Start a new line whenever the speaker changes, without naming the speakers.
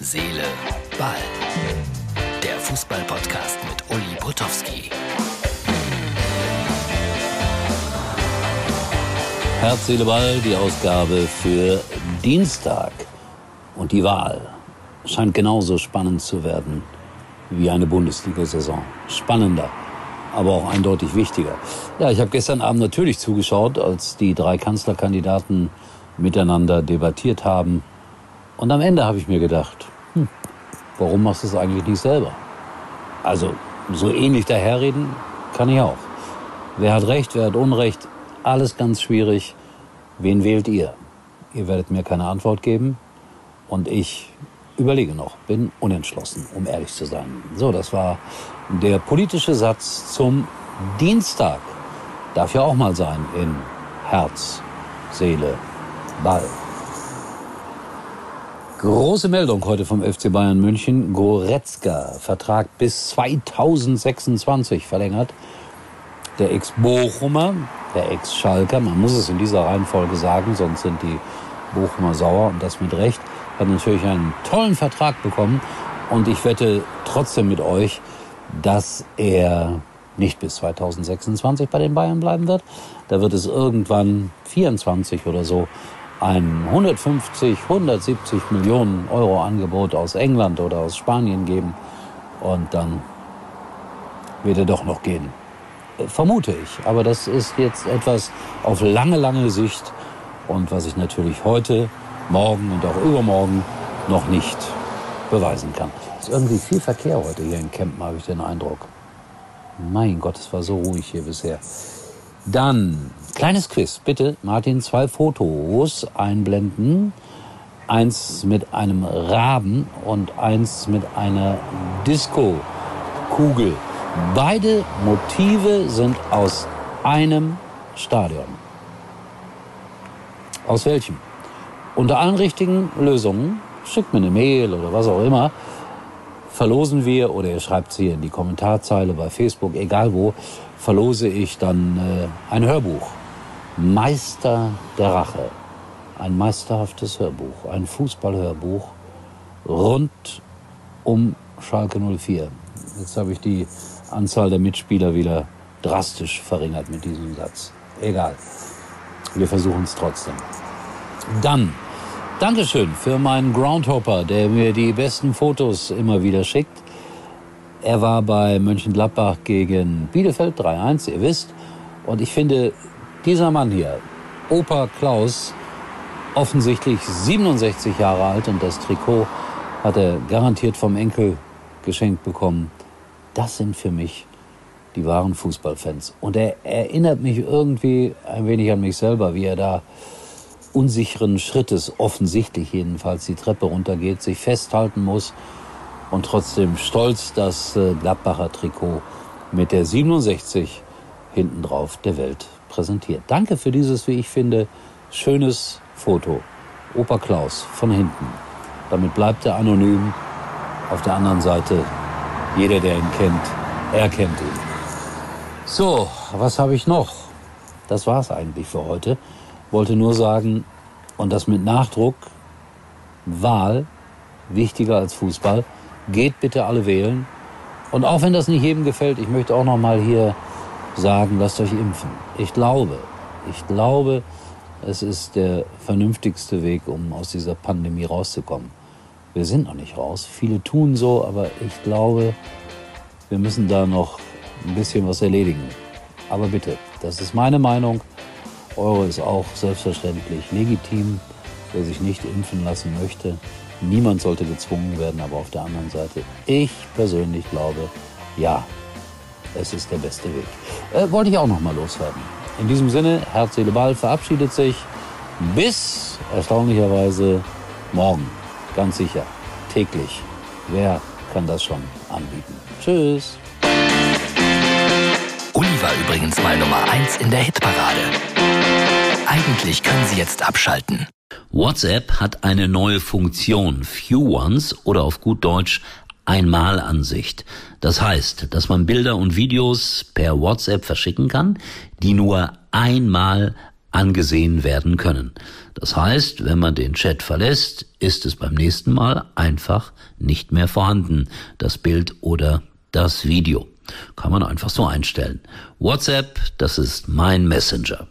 Seele, Ball. Der Fußball-Podcast mit Uli Potowski.
Herz, Seele, Ball, die Ausgabe für Dienstag. Und die Wahl scheint genauso spannend zu werden wie eine Bundesliga-Saison. Spannender, aber auch eindeutig wichtiger. Ja, ich habe gestern Abend natürlich zugeschaut, als die drei Kanzlerkandidaten miteinander debattiert haben. Und am Ende habe ich mir gedacht, warum machst du es eigentlich nicht selber? Also, so ähnlich daherreden kann ich auch. Wer hat Recht, wer hat Unrecht, alles ganz schwierig. Wen wählt ihr? Ihr werdet mir keine Antwort geben. Und ich überlege noch, bin unentschlossen, um ehrlich zu sein. So, das war der politische Satz zum Dienstag. Darf ja auch mal sein in Herz, Seele, Ball. Große Meldung heute vom FC Bayern München. Goretzka, Vertrag bis 2026 verlängert. Der Ex-Bochumer, der Ex-Schalker, man muss es in dieser Reihenfolge sagen, sonst sind die Bochumer sauer und das mit Recht, hat natürlich einen tollen Vertrag bekommen. Und ich wette trotzdem mit euch, dass er nicht bis 2026 bei den Bayern bleiben wird. Da wird es irgendwann 24 oder so ein 150, 170 Millionen Euro Angebot aus England oder aus Spanien geben und dann wird er doch noch gehen. Vermute ich. Aber das ist jetzt etwas auf lange, lange Sicht und was ich natürlich heute, morgen und auch übermorgen noch nicht beweisen kann. Es ist irgendwie viel Verkehr heute hier in Kempen, habe ich den Eindruck. Mein Gott, es war so ruhig hier bisher. Dann, kleines Quiz, bitte, Martin, zwei Fotos einblenden. Eins mit einem Raben und eins mit einer Disco-Kugel. Beide Motive sind aus einem Stadion. Aus welchem? Unter allen richtigen Lösungen, schickt mir eine Mail oder was auch immer, verlosen wir, oder ihr schreibt es hier in die Kommentarzeile bei Facebook, egal wo, verlose ich dann äh, ein Hörbuch. Meister der Rache. Ein meisterhaftes Hörbuch, ein Fußballhörbuch rund um Schalke 04. Jetzt habe ich die Anzahl der Mitspieler wieder drastisch verringert mit diesem Satz. Egal. Wir versuchen es trotzdem. Dann Dankeschön für meinen Groundhopper, der mir die besten Fotos immer wieder schickt. Er war bei Mönchengladbach gegen Bielefeld 3-1, ihr wisst. Und ich finde, dieser Mann hier, Opa Klaus, offensichtlich 67 Jahre alt und das Trikot hat er garantiert vom Enkel geschenkt bekommen. Das sind für mich die wahren Fußballfans. Und er erinnert mich irgendwie ein wenig an mich selber, wie er da unsicheren Schrittes, offensichtlich jedenfalls, die Treppe runtergeht, sich festhalten muss und trotzdem stolz das äh, Gladbacher Trikot mit der 67 hinten drauf der Welt präsentiert. Danke für dieses, wie ich finde, schönes Foto. Opa Klaus von hinten. Damit bleibt er anonym. Auf der anderen Seite, jeder, der ihn kennt, erkennt ihn. So, was habe ich noch? Das war's eigentlich für heute wollte nur sagen, und das mit Nachdruck, Wahl wichtiger als Fußball. Geht bitte alle wählen. Und auch wenn das nicht jedem gefällt, ich möchte auch noch mal hier sagen, lasst euch impfen. Ich glaube, ich glaube, es ist der vernünftigste Weg, um aus dieser Pandemie rauszukommen. Wir sind noch nicht raus. Viele tun so, aber ich glaube, wir müssen da noch ein bisschen was erledigen. Aber bitte, das ist meine Meinung. Euro ist auch selbstverständlich legitim, wer sich nicht impfen lassen möchte. Niemand sollte gezwungen werden, aber auf der anderen Seite, ich persönlich glaube, ja, es ist der beste Weg. Äh, wollte ich auch noch mal loswerden. In diesem Sinne, Herz, Seele, Ball verabschiedet sich bis erstaunlicherweise morgen. Ganz sicher. Täglich. Wer kann das schon anbieten? Tschüss.
Uli war übrigens mal Nummer 1 in der Hitparade. Eigentlich können Sie jetzt abschalten.
WhatsApp hat eine neue Funktion, Few Ones oder auf gut Deutsch Einmalansicht. Das heißt, dass man Bilder und Videos per WhatsApp verschicken kann, die nur einmal angesehen werden können. Das heißt, wenn man den Chat verlässt, ist es beim nächsten Mal einfach nicht mehr vorhanden, das Bild oder das Video. Kann man einfach so einstellen. WhatsApp, das ist mein Messenger.